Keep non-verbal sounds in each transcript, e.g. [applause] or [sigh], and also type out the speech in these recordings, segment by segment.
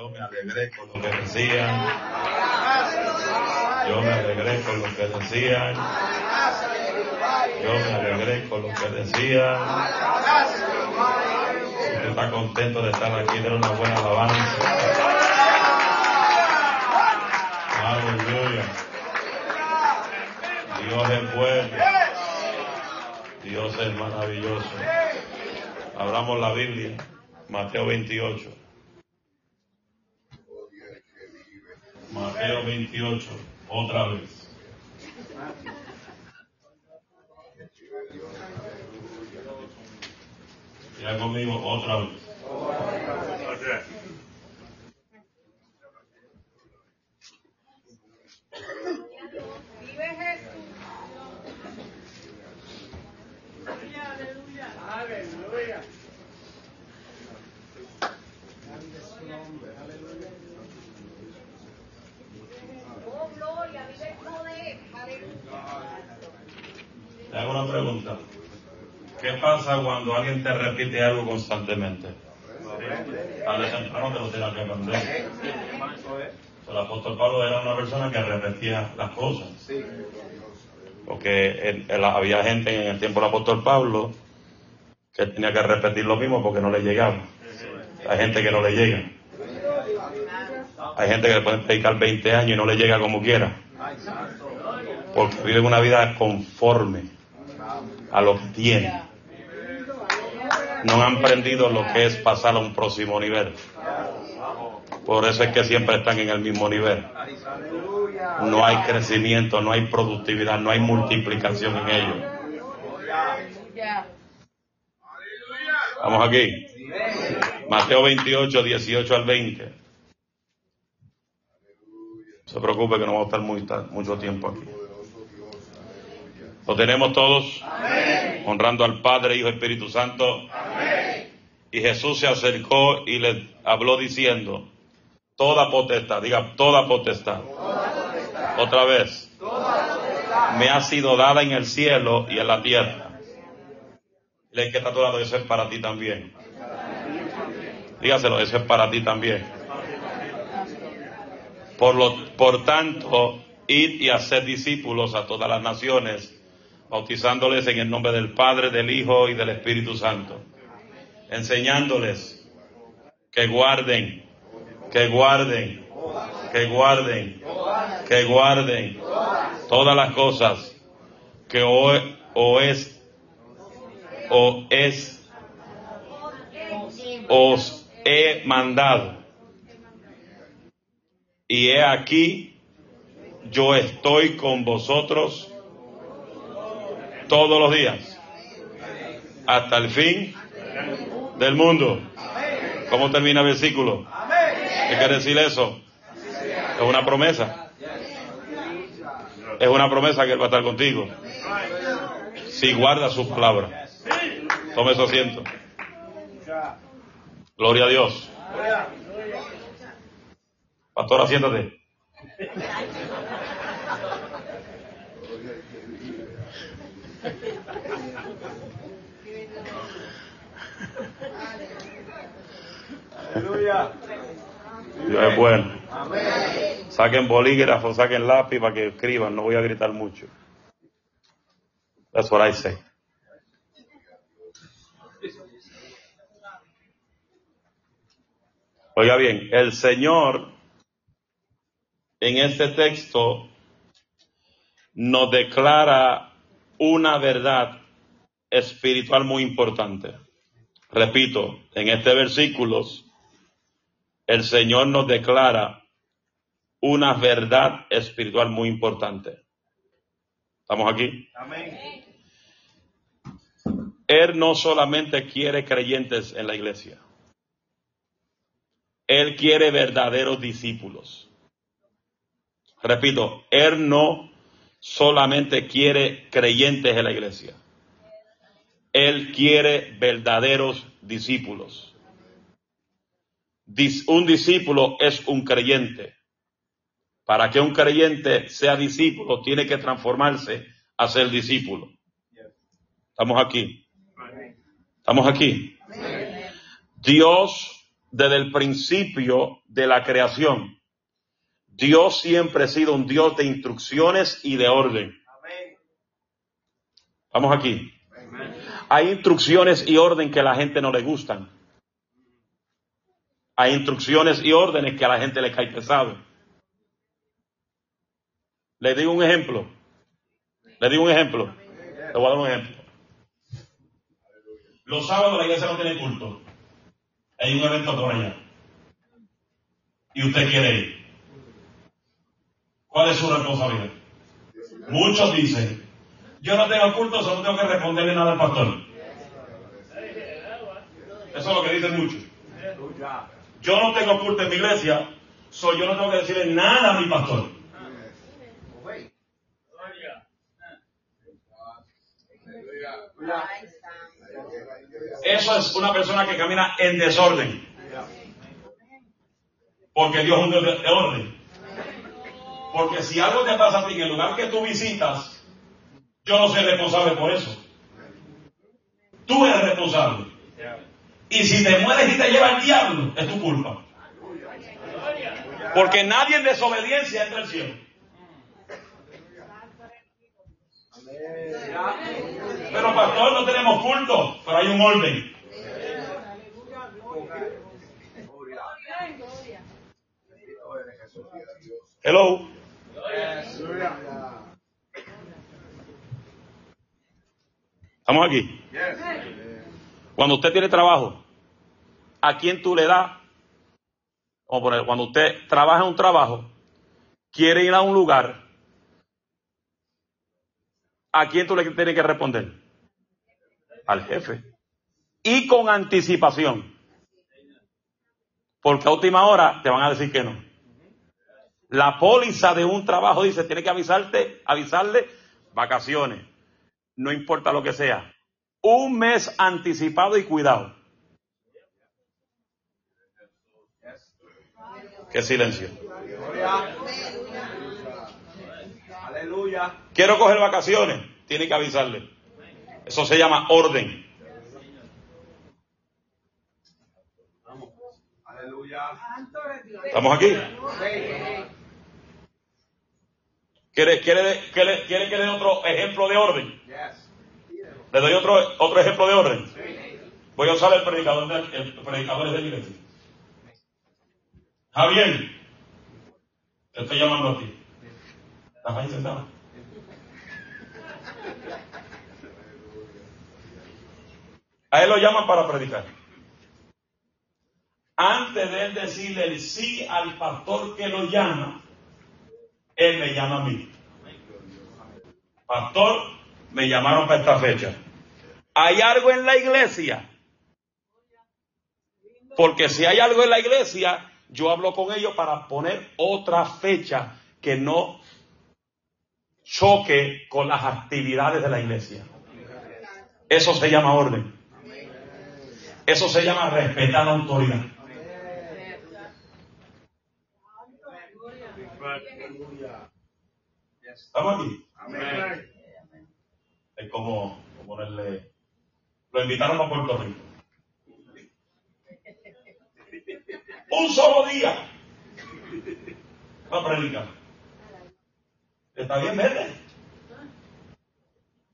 Yo me alegré con lo que decían. Yo me alegré con lo que decían. Yo me alegré con lo que decían. Si usted está contento de estar aquí, de una buena alabanza. Aleluya. Dios es bueno. Dios es maravilloso. Abramos la Biblia, Mateo 28. Mateo 28, otra vez. Ya conmigo otra vez. Vive Jesús. Aleluya. Oh, gloria, vive el poder. Aleluya. Te hago una pregunta. ¿Qué pasa cuando alguien te repite algo constantemente? O temprano te lo tienes que aprender. El apóstol Pablo era una persona que repetía las cosas. Porque él- él- había gente en el tiempo del apóstol Pablo que tenía que repetir lo mismo porque no le llegaba. Hay gente que no le llega. Hay gente que le pueden predicar 20 años y no le llega como quiera. Porque viven una vida conforme a lo que tienen. No han aprendido lo que es pasar a un próximo nivel. Por eso es que siempre están en el mismo nivel. No hay crecimiento, no hay productividad, no hay multiplicación en ellos. Vamos aquí. Mateo 28, 18 al 20. No se preocupe que no vamos a estar muy, mucho tiempo aquí. Lo tenemos todos honrando al Padre, Hijo y Espíritu Santo. Y Jesús se acercó y le habló diciendo, toda potestad, diga toda potestad. Otra vez. Me ha sido dada en el cielo y en la tierra. Le que está a tu eso es para ti también. Dígaselo, eso es para ti también. Por, lo, por tanto, id y haced discípulos a todas las naciones, bautizándoles en el nombre del Padre, del Hijo y del Espíritu Santo, enseñándoles que guarden, que guarden, que guarden, que guarden todas las cosas que o, es o es os he mandado. Y he aquí, yo estoy con vosotros todos los días, hasta el fin del mundo. ¿Cómo termina el versículo? ¿Qué quiere decir eso? Es una promesa. Es una promesa que Él va a estar contigo. Si guarda su palabra. Tome su asiento. Gloria a Dios. Pastora, siéntate. Dios es bueno. Saquen bolígrafo, saquen lápiz para que escriban. No voy a gritar mucho. That's what I say. Oiga bien, el Señor en este texto nos declara una verdad espiritual muy importante. Repito, en este versículo el Señor nos declara una verdad espiritual muy importante. ¿Estamos aquí? Él no solamente quiere creyentes en la iglesia. Él quiere verdaderos discípulos. Repito, Él no solamente quiere creyentes en la iglesia. Él quiere verdaderos discípulos. Dis- Un discípulo es un creyente. Para que un creyente sea discípulo, tiene que transformarse a ser discípulo. Estamos aquí. Estamos aquí. Dios desde el principio de la creación, Dios siempre ha sido un Dios de instrucciones y de orden. Vamos aquí. Hay instrucciones y orden que a la gente no le gustan. Hay instrucciones y órdenes que a la gente le cae pesado. Le digo un ejemplo. Le digo un ejemplo. Le voy a dar un ejemplo. Los sábados la iglesia no tiene culto. Hay un evento por allá. Y usted quiere ir. ¿Cuál es su responsabilidad? Muchos dicen, yo no tengo culto, solo tengo que responderle nada al pastor. Eso es lo que dicen muchos. Yo no tengo culto en mi iglesia, so yo no tengo que decirle nada a mi pastor. Eso es una persona que camina en desorden. Porque Dios es un Dios de orden. Porque si algo te pasa a ti en el lugar que tú visitas, yo no soy responsable por eso. Tú eres responsable. Y si te mueres y te lleva el diablo, es tu culpa. Porque nadie en desobediencia entra al cielo. Pero pastor, no tenemos culto, pero hay un orden. Hello. ¿Estamos aquí? Cuando usted tiene trabajo, ¿a quién tú le das? O poner, cuando usted trabaja en un trabajo, quiere ir a un lugar, ¿a quién tú le tienes que responder? Al jefe. Y con anticipación. Porque a última hora te van a decir que no. La póliza de un trabajo dice, tiene que avisarte, avisarle vacaciones, no importa lo que sea. Un mes anticipado y cuidado. Qué silencio. Aleluya. Quiero coger vacaciones, tiene que avisarle. Eso se llama orden. ¿Estamos aquí? ¿Quiere, quiere, quiere, quiere que le dé otro ejemplo de orden? ¿Le doy otro, otro ejemplo de orden? Voy a usar el predicador de, el predicador de la iglesia. Javier, te estoy llamando a ti. ¿Estás ahí sentado? A él lo llaman para predicar. Antes de él decirle el sí al pastor que lo llama, él me llama a mí. Pastor, me llamaron para esta fecha. ¿Hay algo en la iglesia? Porque si hay algo en la iglesia, yo hablo con ellos para poner otra fecha que no choque con las actividades de la iglesia. Eso se llama orden. Eso se llama respetar la autoridad. ¿Estamos aquí? Es como, ponerle. Lo invitaron a Puerto Rico. Un solo día. Va a predicar. ¿Está bien, vete?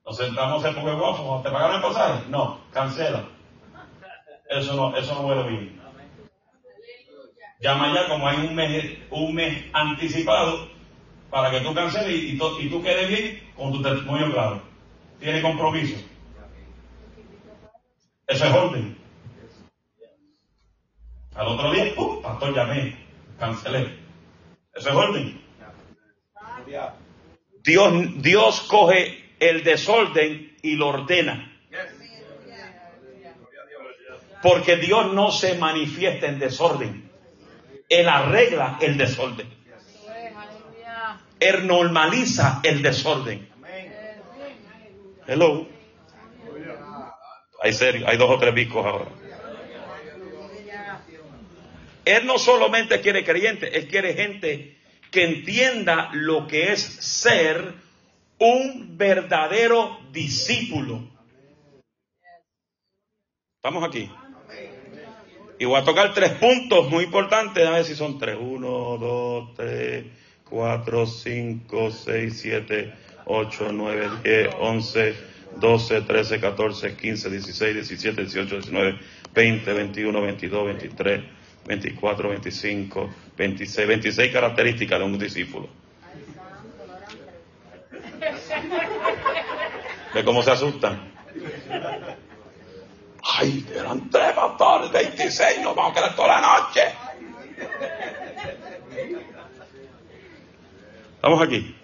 Nos sentamos en Poké Guapo. ¿Te pagaron el pasaje? No, cancela. Eso no, eso no huele bien. Llama ya como hay un mes, un mes anticipado para que tú canceles y, tú quedes bien con tu testimonio claro. Tiene compromiso. Eso es orden. Al otro día, pastor, llamé, cancelé. Eso es orden. Dios, Dios coge el desorden y lo ordena. Porque Dios no se manifiesta en desorden. Él arregla el desorden. Él normaliza el desorden. Hello. Hay dos o tres bicos ahora. Él no solamente quiere creyentes, él quiere gente que entienda lo que es ser un verdadero discípulo. ¿Estamos aquí? Y voy a tocar tres puntos muy importantes. A ver si son tres. Uno, dos, tres, cuatro, cinco, seis, siete, ocho, nueve, diez, once, doce, trece, catorce, quince, dieciséis, diecisiete, dieciocho, diecinueve, veinte, veintiuno, veintidós, veintitrés, veinticuatro, veinticinco, veintiséis. Veintiséis características de un discípulo. ¿Ve cómo se asustan? Ay, eran tres pastores, 26, nos vamos a quedar toda la noche. Estamos aquí.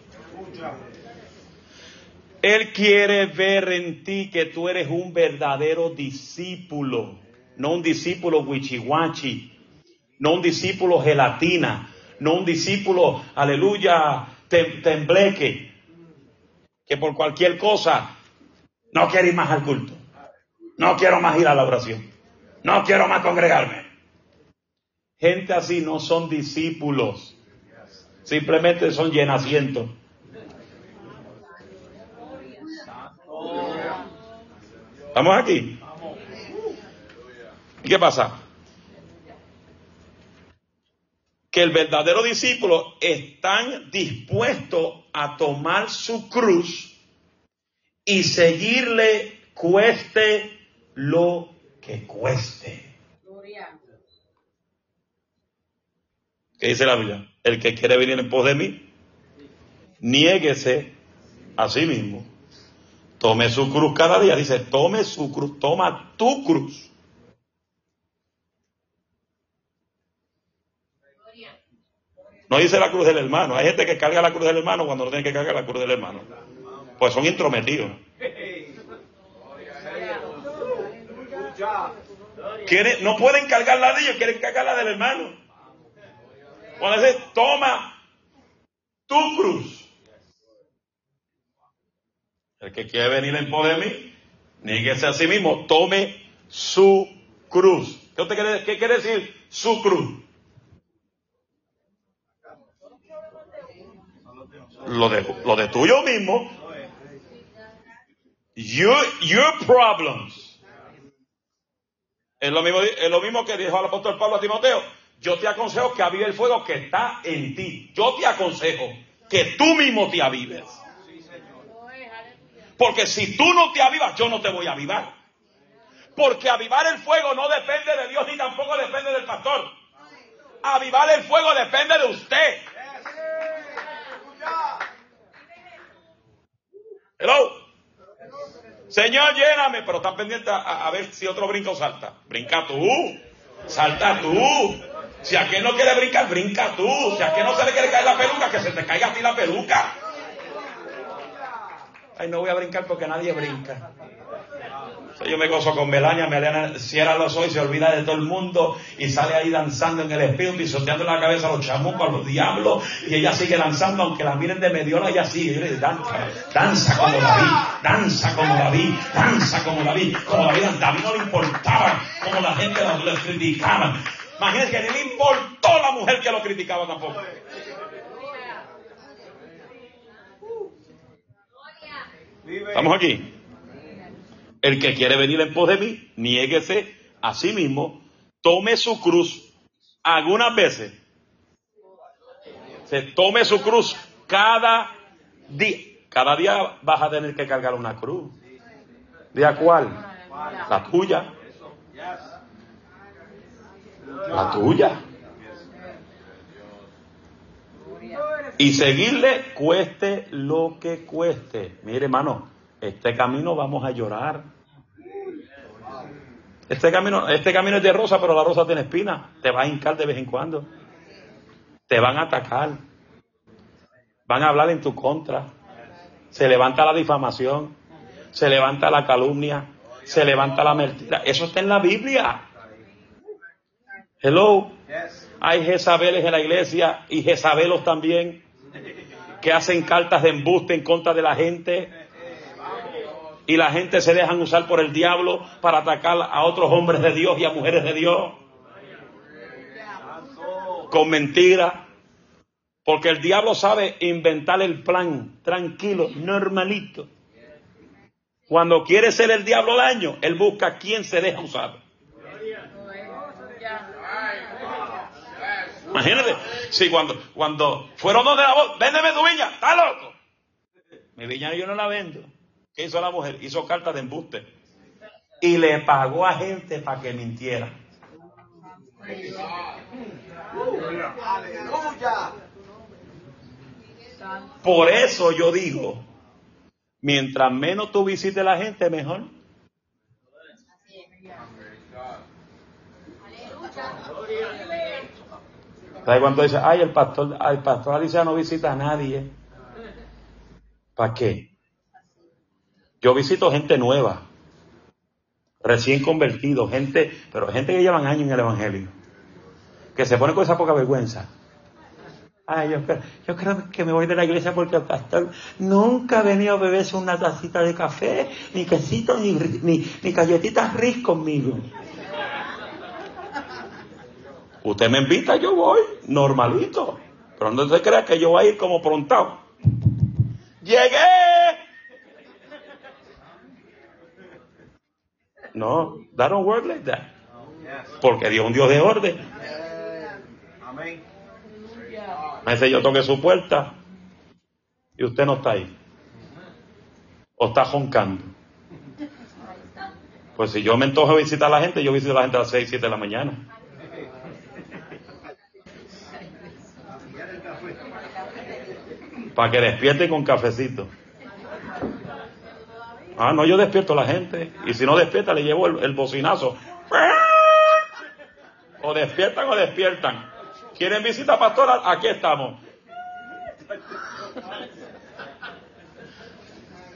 Él quiere ver en ti que tú eres un verdadero discípulo, no un discípulo wichiwachi, no un discípulo gelatina, no un discípulo, aleluya, tembleque, que por cualquier cosa no quiere ir más al culto. No quiero más ir a la oración. No quiero más congregarme. Gente así no son discípulos. Simplemente son llenamientos. ¿Estamos aquí? ¿Y qué pasa? Que el verdadero discípulo están dispuesto a tomar su cruz y seguirle cueste lo que cueste. ¿Qué dice la Biblia? El que quiere venir en pos de mí, niéguese a sí mismo. Tome su cruz cada día. Dice, tome su cruz, toma tu cruz. No dice la cruz del hermano. Hay gente que carga la cruz del hermano cuando no tiene que cargar la cruz del hermano. Pues son intrometidos. No pueden cargarla de ellos, quieren cargarla del hermano. Cuando dice, toma tu cruz. El que quiere venir en pos de mí, nieguese a sí mismo, tome su cruz. ¿Qué, quiere, qué quiere decir su cruz? Lo de, lo de tuyo mismo. Your, your problems. Es lo mismo, que dijo el apóstol Pablo a Timoteo. Yo te aconsejo que avive el fuego que está en ti. Yo te aconsejo que tú mismo te avives. Porque si tú no te avivas, yo no te voy a avivar. Porque avivar el fuego no depende de Dios ni tampoco depende del pastor. Avivar el fuego depende de usted. Hello. Señor, lléname, pero están pendientes a, ver si otro brinca o salta. Brinca tú, salta tú. Si a quien no quiere brincar, brinca tú. Si a quien no se le quiere caer la peluca, que se te caiga a ti la peluca. Ay, no voy a brincar porque nadie brinca. Yo me gozo con Melania, Melania cierra los ojos y se olvida de todo el mundo y sale ahí danzando en el espíritu, pisoteando la cabeza a los chamucos, a los diablos, y ella sigue danzando, aunque la miren de mediola, ella sigue, danza, danza como David, danza como David, danza como David, como David, David no le importaba como la gente lo, criticaba. Imagínense que ni le importó la mujer que lo criticaba tampoco. ¿Estamos aquí? El que quiere venir en pos de mí, niéguese a sí mismo, tome su cruz algunas veces. Se tome su cruz cada día. Cada día vas a tener que cargar una cruz. ¿De cuál? La tuya. La tuya. Y seguirle cueste lo que cueste. Mire, hermano, este camino vamos a llorar. Este camino, este camino es de rosa, pero la rosa tiene espina. Te va a hincar de vez en cuando. Te van a atacar. Van a hablar en tu contra. Se levanta la difamación. Se levanta la calumnia. Se levanta la mentira. Eso está en la Biblia. Hello. Hay Jezabeles en la iglesia y Jezabelos también que hacen cartas de embuste en contra de la gente y la gente se dejan usar por el diablo para atacar a otros hombres de Dios y a mujeres de Dios. Con mentira. Porque el diablo sabe inventar el plan tranquilo, normalito. Cuando quiere ser el diablo daño, él busca a quien se deja usar. Imagínate, si cuando, cuando fueron dos de la voz, véndeme tu viña, está loco. Mi viña yo no la vendo. ¿Qué hizo la mujer? Hizo carta de embuste. Y le pagó a gente para que mintiera. Por eso yo digo, mientras menos tú visites la gente, mejor. ¿Sabes cuánto dice? Ay, el pastor, el pastor Alicia no visita a nadie. ¿Para qué? Yo visito gente nueva, recién convertido, gente, pero gente que llevan años en el Evangelio, que se pone con esa poca vergüenza. Ay, yo, yo creo que me voy de la iglesia porque el pastor nunca ha venido a beberse una tacita de café, ni quesito, ni, ni, ni galletitas ris conmigo. Usted me invita, yo voy, normalito. Pero no se crea que yo voy a ir como prontado. ¡Llegué! No, that don't work like that. Porque Dios es un Dios de orden. A veces yo toque su puerta y usted no está ahí. O está joncando. Pues si yo me antojo visitar a la gente, yo visito a la gente a las 6, 7 de la mañana. Para que despierte con cafecito. Ah, no, yo despierto a la gente. Y si no despierta, le llevo el, bocinazo. O despiertan o despiertan. ¿Quieren visita pastora? Aquí estamos.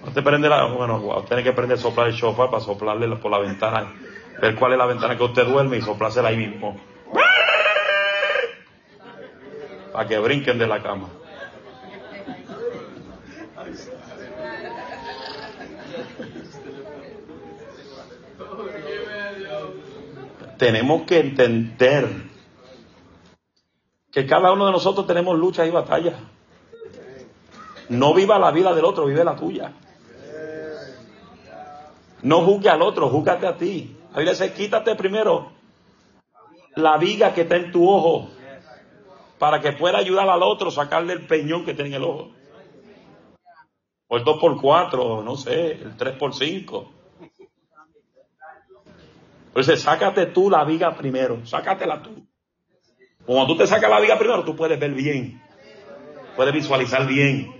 Usted prende la, bueno, tiene que prender soplar el sofá para soplarle por la ventana, ver cuál es la ventana que usted duerme y soplársela ahí mismo. Para que brinquen de la cama. Tenemos que entender que cada uno de nosotros tenemos luchas y batallas. No viva la vida del otro, vive la tuya. No juzgue al otro, júgate a ti. A veces quítate primero la viga que está en tu ojo para que pueda ayudar al otro a sacarle el peñón que tiene en el ojo. O el 2 por 4 no sé, el 3 por 5 entonces, sácate tú la viga primero, sácatela tú. Cuando tú te sacas la viga primero, tú puedes ver bien, puedes visualizar bien.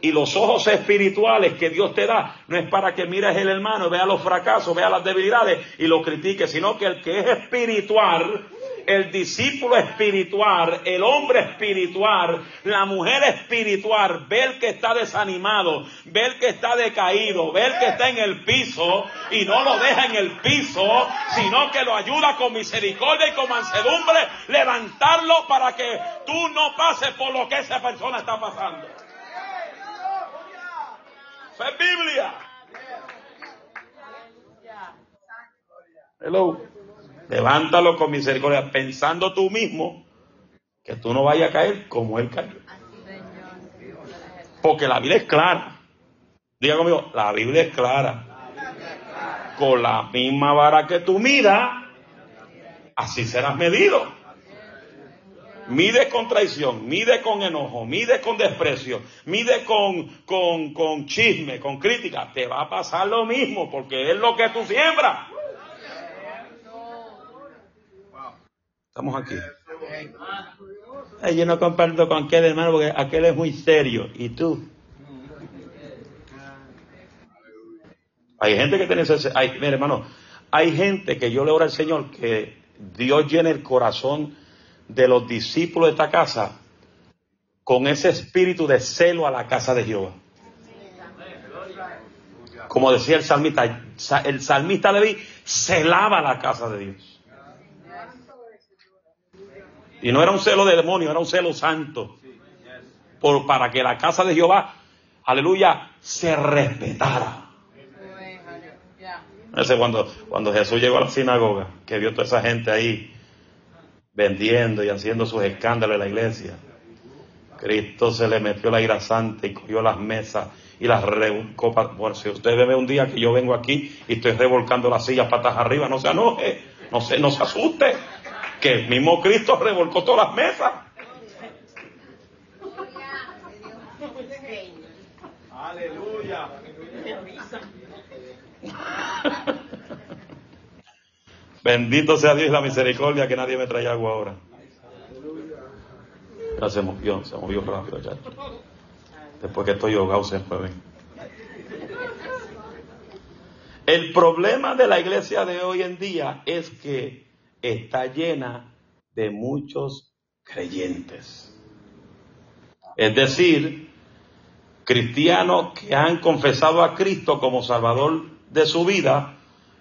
Y los ojos espirituales que Dios te da no es para que mires el hermano, vea los fracasos, vea las debilidades y lo critique, sino que el que es espiritual el discípulo espiritual, el hombre espiritual, la mujer espiritual, ve el que está desanimado, ve el que está decaído, ve el que está en el piso y no lo deja en el piso, sino que lo ayuda con misericordia y con mansedumbre, levantarlo para que tú no pases por lo que esa persona está pasando. Eso es Biblia. Hello. Levántalo con misericordia, pensando tú mismo que tú no vayas a caer como él cayó. Porque la Biblia es clara. Diga conmigo, la Biblia es clara. Con la misma vara que tú miras, así serás medido. Mide con traición, mide con enojo, mide con desprecio, mide con, con, con chisme, con crítica. Te va a pasar lo mismo porque es lo que tú siembras. Estamos aquí. yo no comparto con aquel hermano porque aquel es muy serio. ¿Y tú? Hay gente que tiene ese... Hay, mire, hermano, hay gente que yo le oro al Señor que Dios llene el corazón de los discípulos de esta casa con ese espíritu de celo a la casa de Jehová. Como decía el salmista, el salmista Leví celaba la casa de Dios. Y no era un celo de demonio, era un celo santo. Por, para que la casa de Jehová, aleluya, se respetara. Ese cuando, cuando Jesús llegó a la sinagoga, que vio toda esa gente ahí vendiendo y haciendo sus escándalos en la iglesia. Cristo se le metió la ira santa y cogió las mesas y las revolcó. Bueno, si usted ve un día que yo vengo aquí y estoy revolcando las sillas patas arriba, no se enoje, no se, no se asuste. Que el mismo Cristo revolcó todas las mesas. Aleluya. Bendito sea Dios y la misericordia que nadie me trae agua ahora. Ya se movió, se movió rápido ya. Después que estoy ahogado se fue bien. El problema de la iglesia de hoy en día es que está llena de muchos creyentes. Es decir, cristianos que han confesado a Cristo como Salvador de su vida,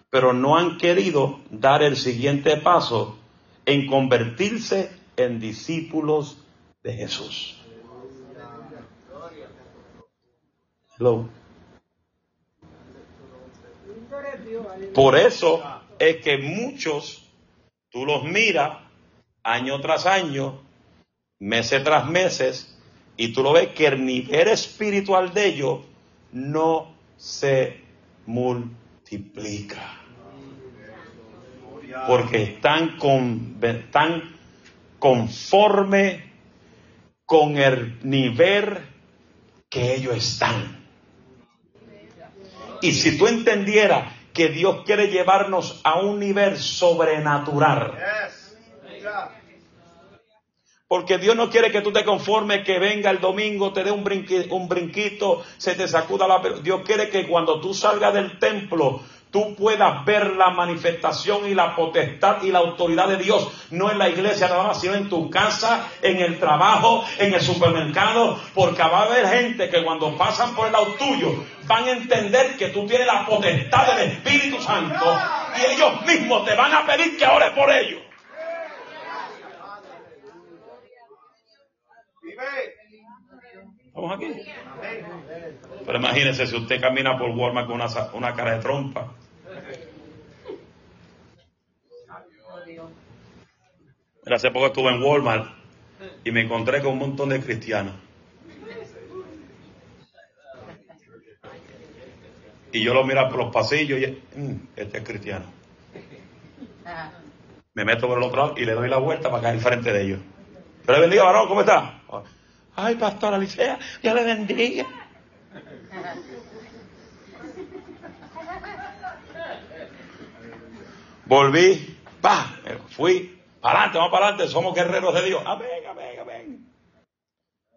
pero no han querido dar el siguiente paso en convertirse en discípulos de Jesús. Por eso es que muchos, tú los miras año tras año, meses tras meses, y tú lo ves que el nivel espiritual de ellos no se multiplica. Porque están, con, están conforme con el nivel que ellos están. Y si tú entendieras que Dios quiere llevarnos a un nivel sobrenatural, porque Dios no quiere que tú te conformes que venga el domingo, te dé un, un brinquito, se te sacuda la... Dios quiere que cuando tú salgas del templo, tú puedas ver la manifestación y la potestad y la autoridad de Dios, no en la iglesia nada más, sino en tu casa, en el trabajo, en el supermercado, porque va a haber gente que cuando pasan por el lado tuyo van a entender que tú tienes la potestad del Espíritu Santo y ellos mismos te van a pedir que ores por ellos. Estamos aquí. Pero imagínese si usted camina por Walmart con una, una cara de trompa. Hace poco estuve en Walmart y me encontré con un montón de cristianos. Y yo lo miro por los pasillos y mm, este es cristiano. Me meto por el otro lado y le doy la vuelta para caer frente de ellos. Yo le bendiga, varón, ¿cómo está? Ay, pastor Alicia, ya le bendiga. Volví, pa, fui, adelante, vamos para adelante, somos guerreros de Dios. Amén, amén, amén.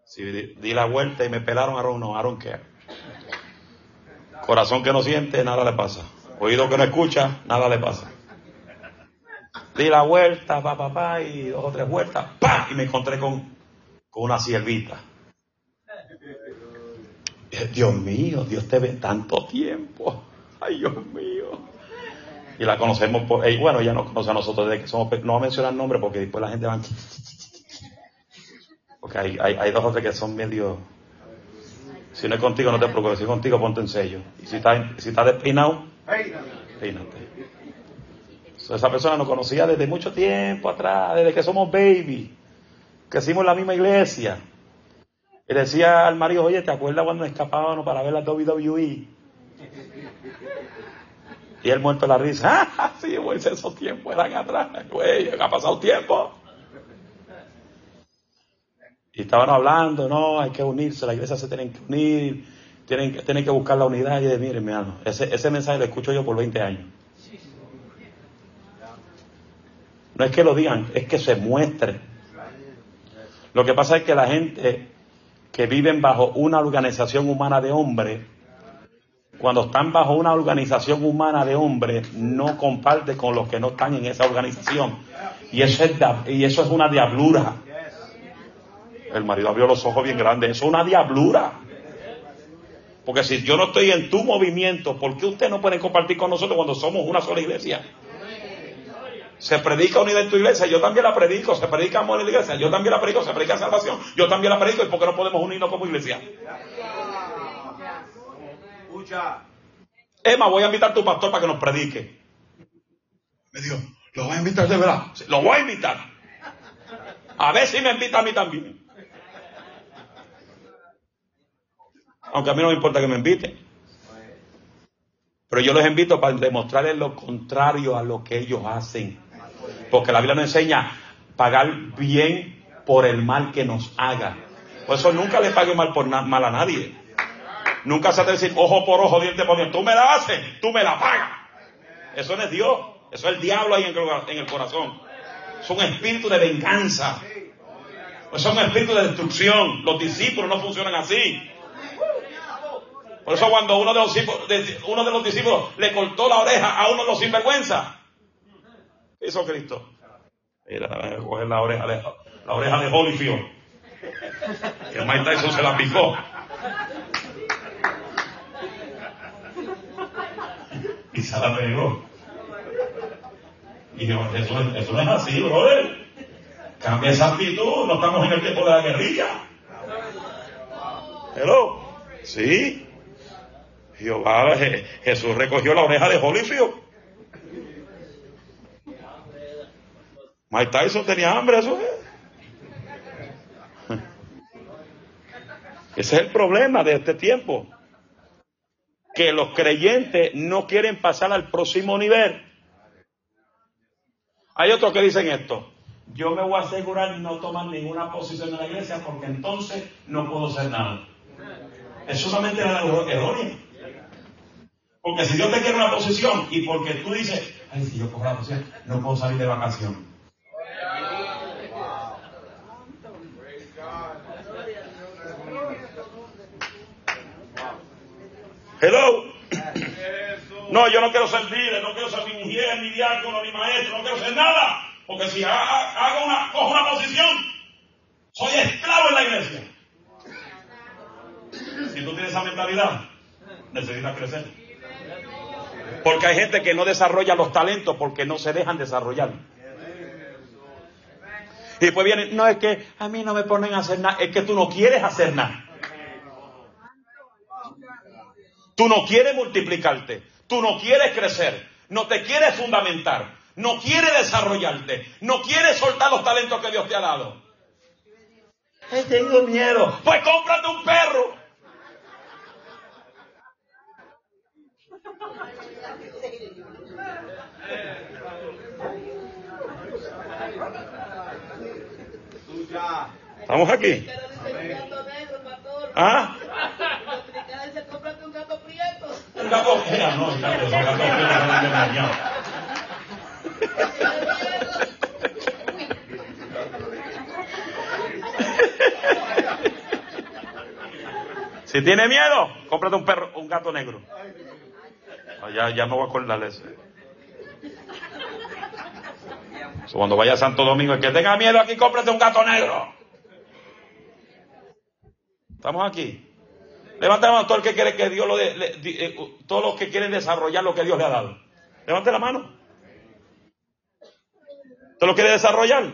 Si di, la vuelta y me pelaron a Aaron, no, Aaron qué. Corazón que no siente, nada le pasa. Oído que no escucha, nada le pasa. Di la vuelta, pa, pa, pa, y dos o tres vueltas, pa, y me encontré con, con una siervita. Dios mío, Dios te ve tanto tiempo. Ay, Dios mío y la conocemos por, y bueno, ella nos conoce a nosotros desde que somos, no voy a mencionar nombre porque después la gente va, porque hay, hay, hay dos o tres que son medio, si no es contigo no te preocupes, si es contigo ponte en sello, y si está, si está despeinado, peínate. esa persona nos conocía desde mucho tiempo atrás, desde que somos baby, que hicimos la misma iglesia. Y decía al marido, oye, ¿te acuerdas cuando escapábamos para ver la WWE? Y él muerto la risa. [laughs] ¡Ah, sí, pues esos tiempos eran atrás! Güey, ha pasado tiempo. Y estaban hablando, no, hay que unirse, la iglesia se tienen que unir, tienen, tienen que buscar la unidad. Y de, miren, mi hermano, ese, ese mensaje lo escucho yo por 20 años. No es que lo digan, es que se muestre. Lo que pasa es que la gente que viven bajo una organización humana de hombres cuando están bajo una organización humana de hombres, no comparte con los que no están en esa organización. Y eso es, y eso es una diablura. El marido abrió los ojos bien grandes. Eso es una diablura. Porque si yo no estoy en tu movimiento, ¿por qué usted no puede compartir con nosotros cuando somos una sola iglesia? Se predica unidad en tu iglesia, yo también la predico. Se predica amor en la iglesia, yo también la predico. Se predica salvación, yo también la predico. ¿Y por qué no podemos unirnos como iglesia? Emma, voy a invitar a tu pastor para que nos predique. Me dijo, lo voy a invitar de verdad. Lo voy a invitar. A ver si me invita a mí también. Aunque a mí no me importa que me invite. Pero yo los invito para demostrarles lo contrario a lo que ellos hacen. Porque la Biblia nos enseña pagar bien por el mal que nos haga. Por eso nunca le pague mal por mal a nadie. Nunca se de decir ojo por ojo, diente por diente. Tú me la haces, tú me la pagas. Eso no es Dios. Eso es el diablo ahí en el corazón. Es un espíritu de venganza. Es un espíritu de destrucción. Los discípulos no funcionan así. Por eso cuando uno de los, uno de los discípulos le cortó la oreja a uno de los sinvergüenza, ¿qué hizo Cristo? Mira, coger la oreja de, la oreja de Holyfield. Que Mike Tyson se la picó. La. Y dijo, eso, eso no es así, brother. Cambia esa actitud, no estamos en el tiempo de la guerrilla. Hello. Sí. Jehová, Jesús recogió la oreja de Holyfield. Mike Tyson tenía hambre, eso es. [laughs] Ese es el problema de este tiempo. Que los creyentes no quieren pasar al próximo nivel. Hay otros que dicen esto. Yo me voy a asegurar no tomar ninguna posición en la iglesia porque entonces no puedo hacer nada. Es solamente la errónea. Porque si Dios te quiere una posición y porque tú dices, ay, si yo cojo la posición, no puedo salir de vacación. Hello. No, yo no quiero ser líder, no quiero ser ni mujer, ni diácono, ni maestro, no quiero ser nada. Porque si hago una, cojo una posición, soy esclavo en la iglesia. Si tú tienes esa mentalidad, necesitas crecer. Porque hay gente que no desarrolla los talentos porque no se dejan desarrollar. Y después viene, no es que a mí no me ponen a hacer nada, es que tú no quieres hacer nada. Tú no quieres multiplicarte, tú no quieres crecer, no te quieres fundamentar, no quieres desarrollarte, no quieres soltar los talentos que Dios te ha dado. tengo miedo. Pues cómprate un perro. ¿Estamos aquí? ¿Ah? Prieto. no, gato prieto Si tiene miedo, cómprate un perro, un gato negro. Ah, ya, ya me voy a acordar de eso. cuando vaya a Santo Domingo, el que tenga miedo aquí, cómprate un gato negro. ¿Estamos aquí? Levanta la mano todo el que quiere que Dios lo de, eh, todos los que quieren desarrollar lo que Dios le ha dado. Levante la mano. ¿Usted lo quiere desarrollar?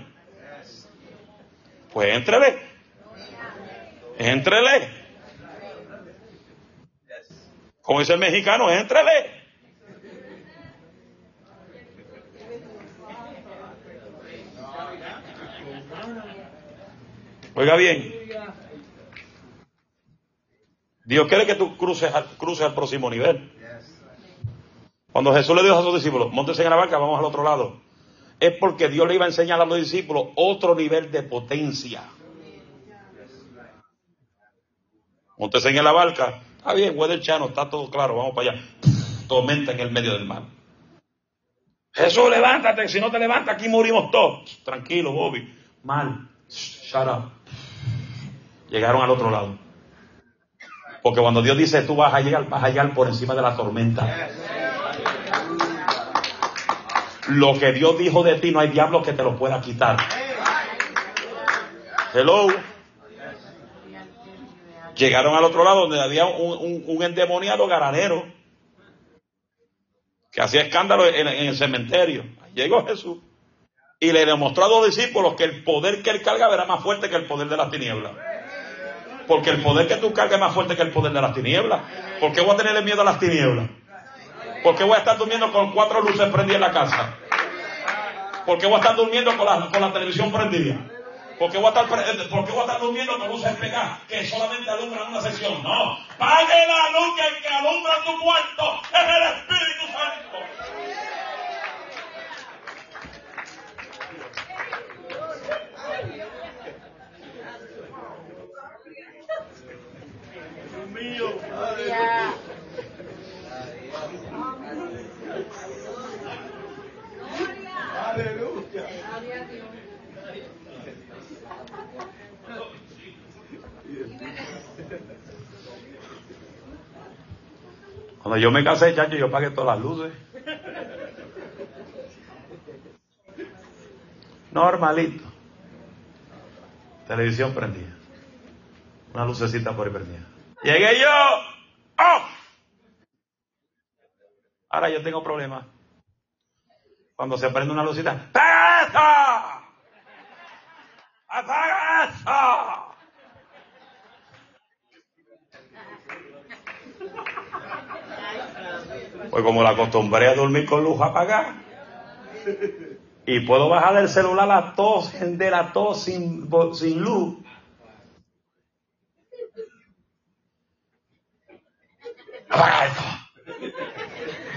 Pues entrele. Entrele. Como dice el mexicano, entrele. Oiga bien. Dios quiere que tú cruces, al próximo nivel. Cuando Jesús le dijo a sus discípulos, montense en la barca, vamos al otro lado. Es porque Dios le iba a enseñar a los discípulos otro nivel de potencia. Montense en la barca. Está bien, del Chano, está todo claro, vamos para allá. Tormenta en el medio del mar. Jesús, levántate, si no te levantas, aquí morimos todos. Tranquilo, Bobby. Mal. Shut up. Llegaron al otro lado. Porque cuando Dios dice tú vas a llegar, vas a por encima de la tormenta. Lo que Dios dijo de ti no hay diablo que te lo pueda quitar. Hello. Llegaron al otro lado donde había un, endemoniado garanero que hacía escándalo en, en, el cementerio. Llegó Jesús y le demostró a los discípulos que el poder que él cargaba era más fuerte que el poder de las tinieblas. Porque el poder que tú cargas es más fuerte que el poder de las tinieblas. ¿Por qué voy a tenerle miedo a las tinieblas? ¿Por qué voy a estar durmiendo con cuatro luces prendidas en la casa? ¿Por qué voy a estar durmiendo con la, televisión prendida? ¿Por qué, voy a estar, ¿Por qué voy a estar durmiendo con luces pegadas que solamente alumbran una sección? No. Pague la luz que que alumbra tu cuarto es el Espíritu Santo. mío. Cuando yo me casé, chacho, yo pagué todas las luces. Normalito. Televisión prendida. Una lucecita por ahí prendida. Llegué yo. ¡Oh! Ahora yo tengo problemas. Cuando se prende una lucita. ¡Apaga eso! ¡Apaga eso! Pues como la acostumbré a dormir con luz apagada. Y puedo bajar el celular a tos, de la tos sin, sin luz. Apaga esto.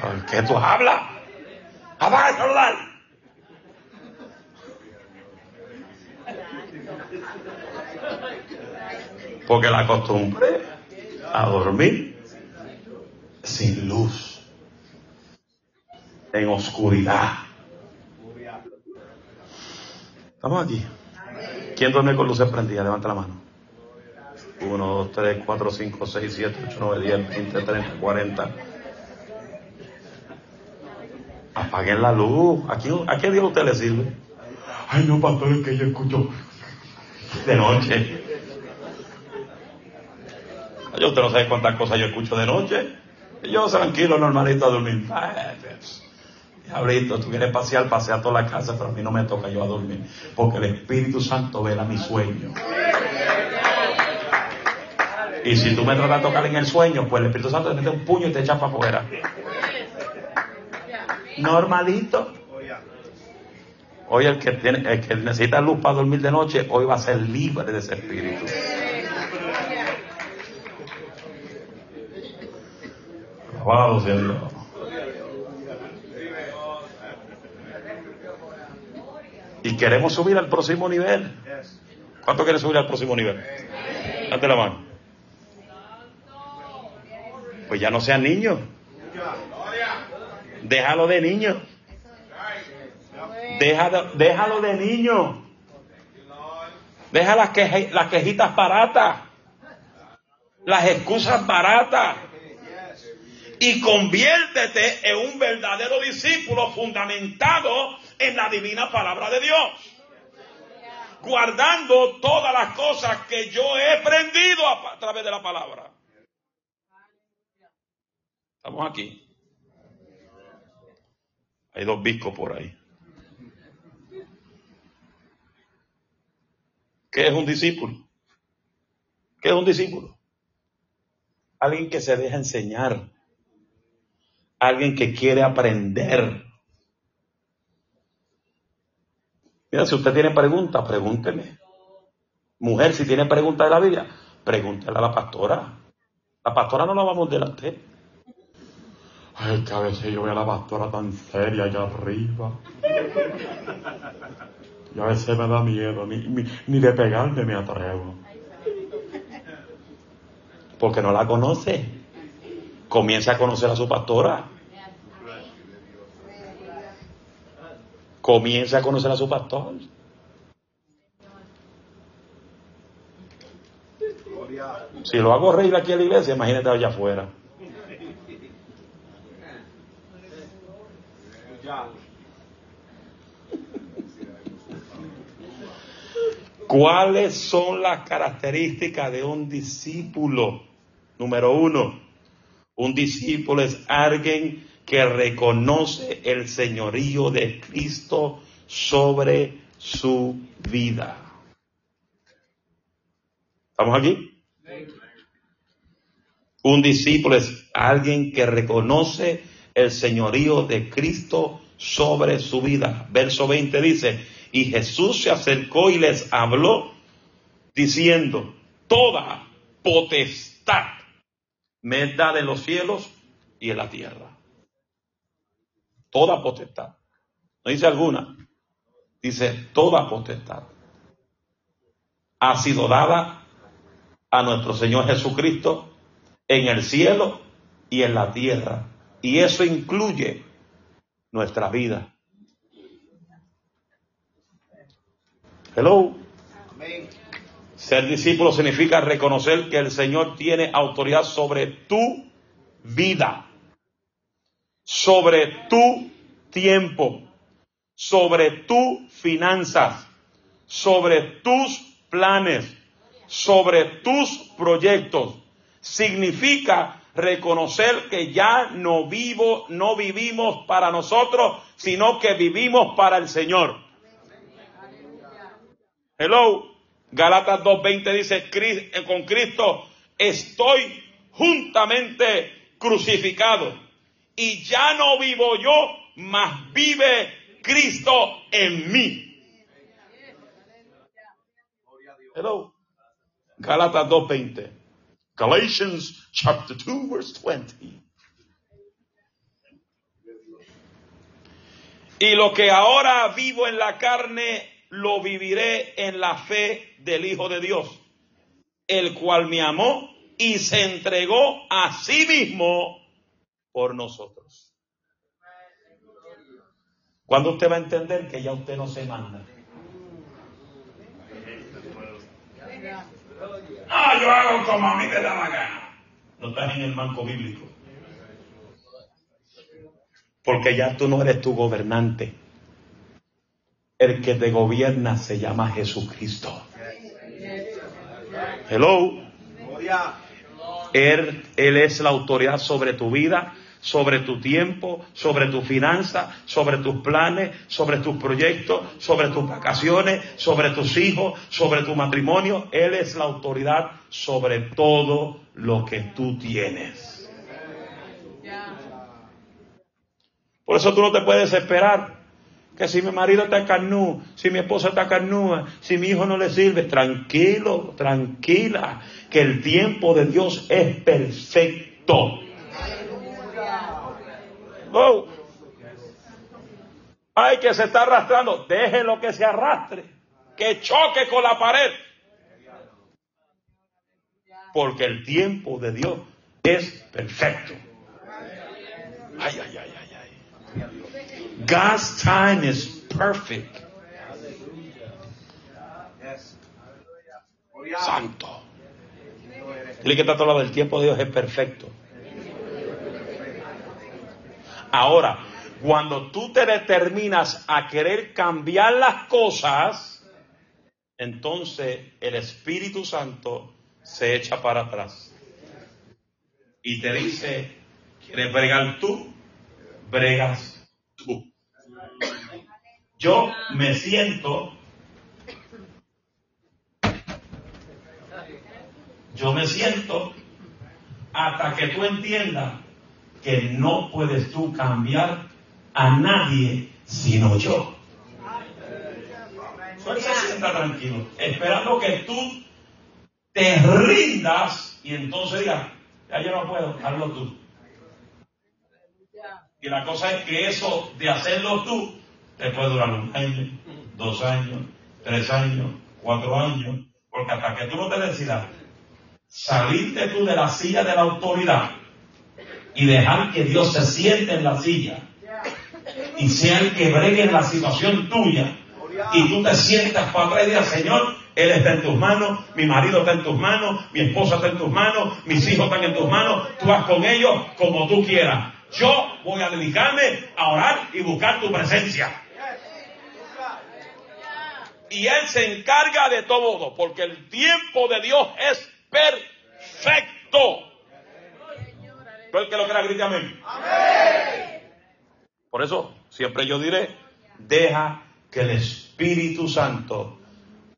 ¿Por qué tú hablas? Apaga el celular. Porque la acostumbré a dormir sin luz, en oscuridad. Estamos aquí. ¿Quién duerme con luces prendidas? Levanta la mano. 1, 2, 3, 4, 5, 6, 7, 8, 9, 10, 20, 30, 40. Apaguen la luz. ¿A, quién, ¿A qué Dios usted le sirve? Ay, no, pastor, es que yo escucho de noche. Yo usted no sabe cuántas cosas yo escucho de noche. Yo tranquilo, normalito a dormir. Diablito, tú quieres pasear, pasea toda la casa, pero a mí no me toca yo a dormir. Porque el Espíritu Santo vela mi sueño. Y si tú me tratas de tocar en el sueño, pues el Espíritu Santo te mete un puño y te echa para afuera. Normalito. Hoy el que, tiene, el que necesita luz para dormir de noche, hoy va a ser libre de ese espíritu. Alabado sea Dios. Y queremos subir al próximo nivel. ¿Cuánto quiere subir al próximo nivel? Date la mano. Pues ya no sean niños. Déjalo de niño. Déjalo, déjalo de niño. Deja las, las quejitas baratas. Las excusas baratas y conviértete en un verdadero discípulo fundamentado en la divina palabra de Dios. Guardando todas las cosas que yo he aprendido a, través de la palabra. Estamos aquí. Hay dos biscos por ahí. ¿Qué es un discípulo? ¿Qué es un discípulo? Alguien que se deja enseñar alguien que quiere aprender. Mira, si usted tiene preguntas, pregúnteme. Mujer, si tiene preguntas de la Biblia, pregúntele a la pastora. La pastora no la vamos delante. Ay, que a veces yo veo a la pastora tan seria allá arriba. Y a veces me da miedo, ni, ni, ni de pegarme me atrevo. Porque no la conoce. Comience a conocer a su pastora. Comience a conocer a su pastor. Si lo hago reír aquí a la iglesia, imagínate allá afuera. ¿Cuáles son las características de un discípulo? Número uno, un discípulo es alguien que reconoce el señorío de Cristo sobre su vida. ¿Estamos aquí? Un discípulo es alguien que reconoce el señorío de Cristo sobre su vida. Verso 20 dice, y Jesús se acercó y les habló diciendo, toda potestad me da de los cielos y en la tierra toda potestad. No dice alguna, dice toda potestad. Ha sido dada a nuestro Señor Jesucristo en el cielo y en la tierra. Y eso incluye nuestra vida. Hello. Ser discípulo significa reconocer que el Señor tiene autoridad sobre tu vida sobre tu tiempo, sobre tus finanzas, sobre tus planes, sobre tus proyectos. Significa reconocer que ya no vivo, no vivimos para nosotros, sino que vivimos para el Señor. Hello, Galatas 2.20 dice, eh, con Cristo estoy juntamente crucificado y ya no vivo yo, mas vive Cristo en mí. Hello. Galatas 2.20. Galatians chapter 2 verse 20. Y lo que ahora vivo en la carne, lo viviré en la fe del Hijo de Dios, el cual me amó y se entregó a sí mismo por nosotros. Cuando usted va a entender que ya usted no se manda? Ah, yo hago como a mí me da la gana. No estás en el banco bíblico. Porque ya tú no eres tu gobernante. El que te gobierna se llama Jesucristo. Hello. Él, él es la autoridad sobre tu vida, sobre tu tiempo, sobre tu finanza, sobre tus planes, sobre tus proyectos, sobre tus vacaciones, sobre tus hijos, sobre tu matrimonio. Él es la autoridad sobre todo lo que tú tienes. Por eso tú no te puedes esperar que si mi marido está carnú, si mi esposa está carnúa, si mi hijo no le sirve, tranquilo, tranquila, que el tiempo de Dios es perfecto. Oh. Ay, que se está arrastrando. Déjelo que se arrastre. Que choque con la pared. Porque el tiempo de Dios es perfecto. Ay, ay, ay, ay, ay. God's time is perfect. Santo. Dile que está todo lado del tiempo de Dios es perfecto. Ahora, cuando tú te determinas a querer cambiar las cosas, entonces el Espíritu Santo se echa para atrás y te dice, ¿quieres bregar tú? Bregas tú. Yo me siento, yo me siento hasta que tú entiendas que no puedes tú cambiar a nadie sino yo. Se sienta tranquilo, esperando que tú te rindas y entonces digas, ya yo no puedo, hazlo tú. Y la cosa es que eso de hacerlo tú te puede durar un año, dos años, tres años, cuatro años, porque hasta que tú no te decidas salirte tú de la silla de la autoridad y dejar que Dios se siente en la silla y sea el que bregue la situación tuya y tú te sientas para y Señor, Él está en tus manos, mi marido está en tus manos, mi esposa está en tus manos, mis hijos están en tus manos, tú vas con ellos como tú quieras. Yo voy a dedicarme a orar y buscar tu presencia. Y Él se encarga de todo, porque el tiempo de Dios es perfecto. Todo el que lo crea, grite amén. Por eso siempre yo diré, deja que el Espíritu Santo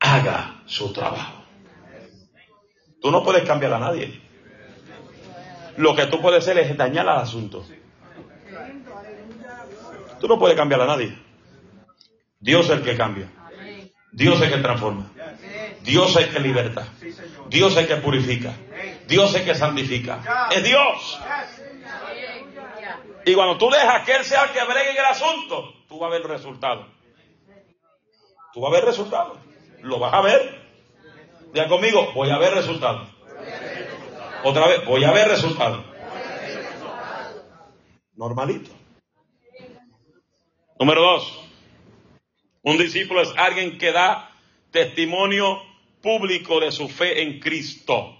haga su trabajo. Tú no puedes cambiar a nadie. Lo que tú puedes hacer es dañar al asunto. Tú no puedes cambiar a nadie. Dios es el que cambia. Dios es el que transforma. Dios es el que liberta. Dios es el que purifica. Dios es que santifica. Es Dios. Y cuando tú dejas que Él sea el que bregue en el asunto, tú vas a ver el resultado. Tú vas a ver resultado. Lo vas a ver. Diga conmigo, voy a ver resultado. Otra vez, voy a ver resultado. Normalito. Número dos. Un discípulo es alguien que da testimonio público de su fe en Cristo.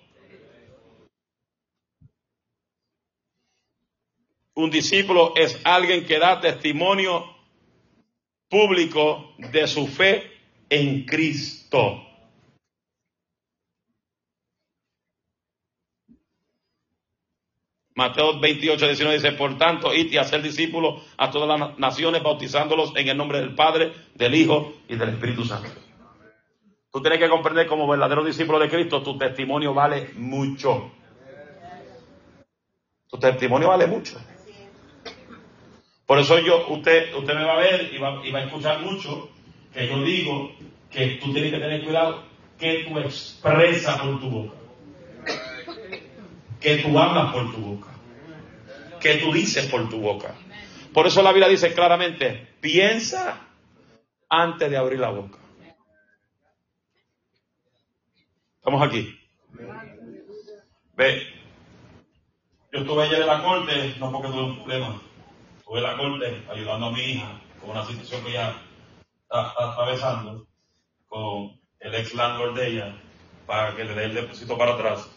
Un discípulo es alguien que da testimonio público de su fe en Cristo. Mateo 28, 19 dice, por tanto, id y hacer discípulos a todas las naciones, bautizándolos en el nombre del Padre, del Hijo y del Espíritu Santo. Tú tienes que comprender como verdadero discípulo de Cristo, tu testimonio vale mucho. Tu testimonio vale mucho. Por eso yo, usted, usted me va a ver y va, y va a escuchar mucho que yo digo que tú tienes que tener cuidado que tú expresas por tu boca que tú hablas por tu boca, que tú dices por tu boca. Por eso la Biblia dice claramente, piensa antes de abrir la boca. Estamos aquí. Ve, yo estuve ayer en la corte, no porque tuve un problema, estuve en la corte ayudando a mi hija con una situación que ella está, atravesando con el ex landlord de ella para que le dé el depósito para atrás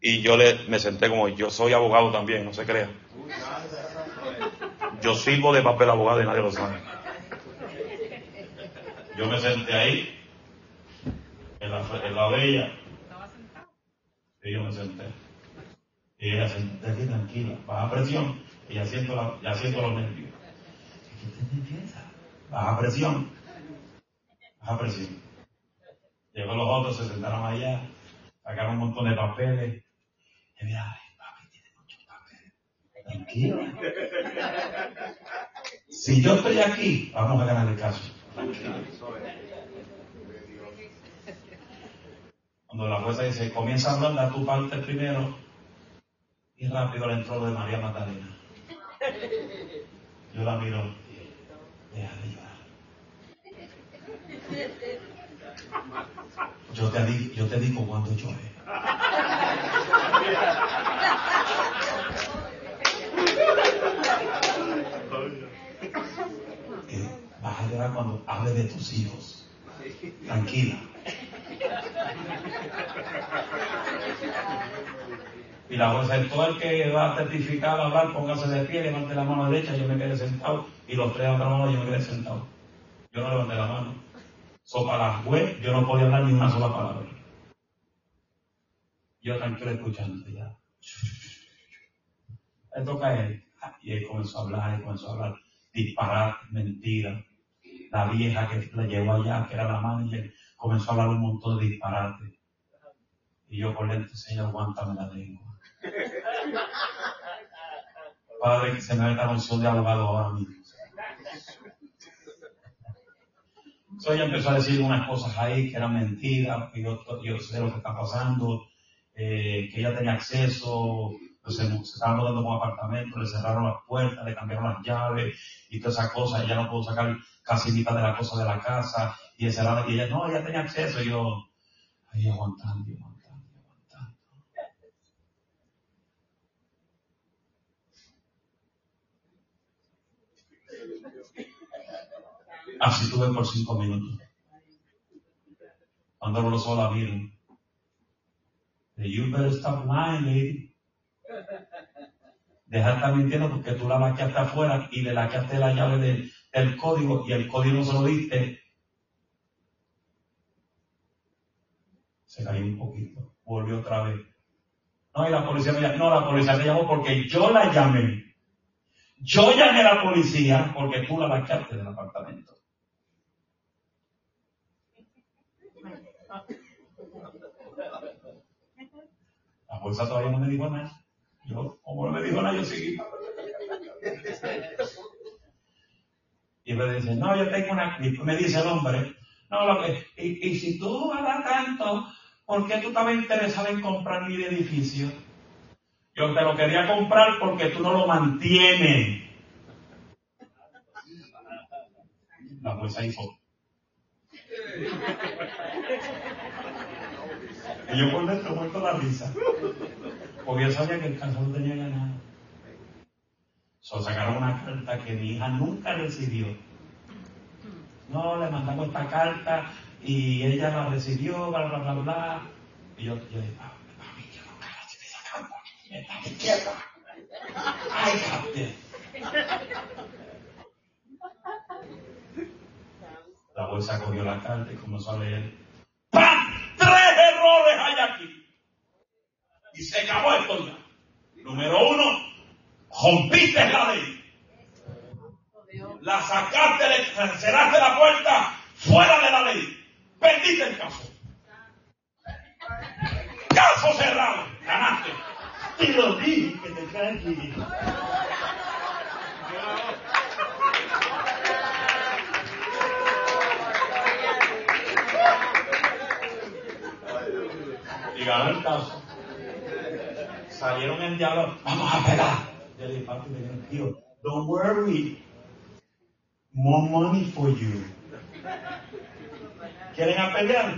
y yo le, me senté como, yo soy abogado también, no se crea. Yo sirvo de papel abogado y nadie lo sabe. Yo me senté ahí, en la, en la orilla, y yo me senté. Y ella senté aquí tranquila, baja presión, y ya siento, la, ya siento los nervios. Baja presión, baja presión. Llegó los otros, se sentaron allá, sacaron un montón de papeles, y mira, ay, papi, tiene muchos papeles. Tranquilo. Si yo estoy aquí, vamos a ganar el caso. Cuando la jueza dice, comienza a hablar, a tu parte primero, y rápido le entró de María Magdalena. Yo la miro, de llorar. Yo te, yo te digo cuando llore. Que vas a llorar cuando hable de tus hijos. Tranquila. Y la es todo el que va a certificar, a hablar, póngase de pie, levante la mano derecha, yo me quedé sentado, y los tres otra mano, yo me quedé sentado. Yo no levanté la mano. So, para la juez, yo no podía hablar ni una sola palabra. Yo tranquilo escuchando ya. Le toca a él. Y él comenzó a hablar, y comenzó a hablar. Disparar, mentira. La vieja que la llevó allá, que era la manager, comenzó a hablar un montón de disparates. Y yo por dentro, Señor, aguántame la lengua. Padre, que se me esta noción de abogado ahora mismo. Entonces ella empezó a decir unas cosas ahí que eran mentiras, que yo, yo sé lo que está pasando, eh, que ella tenía acceso, pues se, se estaban mudando con apartamento, le cerraron las puertas, le cambiaron las llaves y todas esas cosas, ella no pudo sacar casi mitad de la cosa de la casa, y, y ella, no, ella tenía acceso, y yo, ahí aguantando, aguantando, aguantando. Así tuve por cinco minutos. Cuando los ojos la miren, You better stop lying, lady. Deja de estar mintiendo porque tú la hasta afuera y le laqueaste la llave del, código y el código se lo diste. Se cayó un poquito. Volvió otra vez. No, y la policía me llamó. No, la policía me llamó porque yo la llamé. Yo llamé a la policía porque tú la laqueaste del apartamento. La bolsa todavía no me dijo nada. Yo, como no me dijo nada, yo seguí. Y me dice, no, yo tengo una, me dice el hombre, no, lo que, y, y si tú hablas tanto, ¿por qué tú estabas interesado en comprar mi edificio? Yo te lo quería comprar porque tú no lo mantienes. La bolsa hizo. Y yo por dentro muerto la risa. Porque yo sabía que el caso no tenía ganado. So, sacaron una carta que mi hija nunca recibió. No, le mandamos esta carta y ella la recibió, bla, bla, bla, bla. Y yo, yo dije, papi, yo nunca recibí esa carta. Está quieta. I got this. La bolsa cogió la carta y comenzó a leer. ¡Pam! Tres errores hay aquí. Y se acabó esto ya. Número uno, rompiste la ley. La sacaste, le cerraste la puerta fuera de la ley. Perdiste el caso. Caso cerrado. Ganaste. Y lo dije que te tranquilo. Y ganó el caso. Salieron en diálogo. Vamos a pegar. Yo le papi, me dijeron, tío, don't worry. More money for you. ¿Quieren a pelear?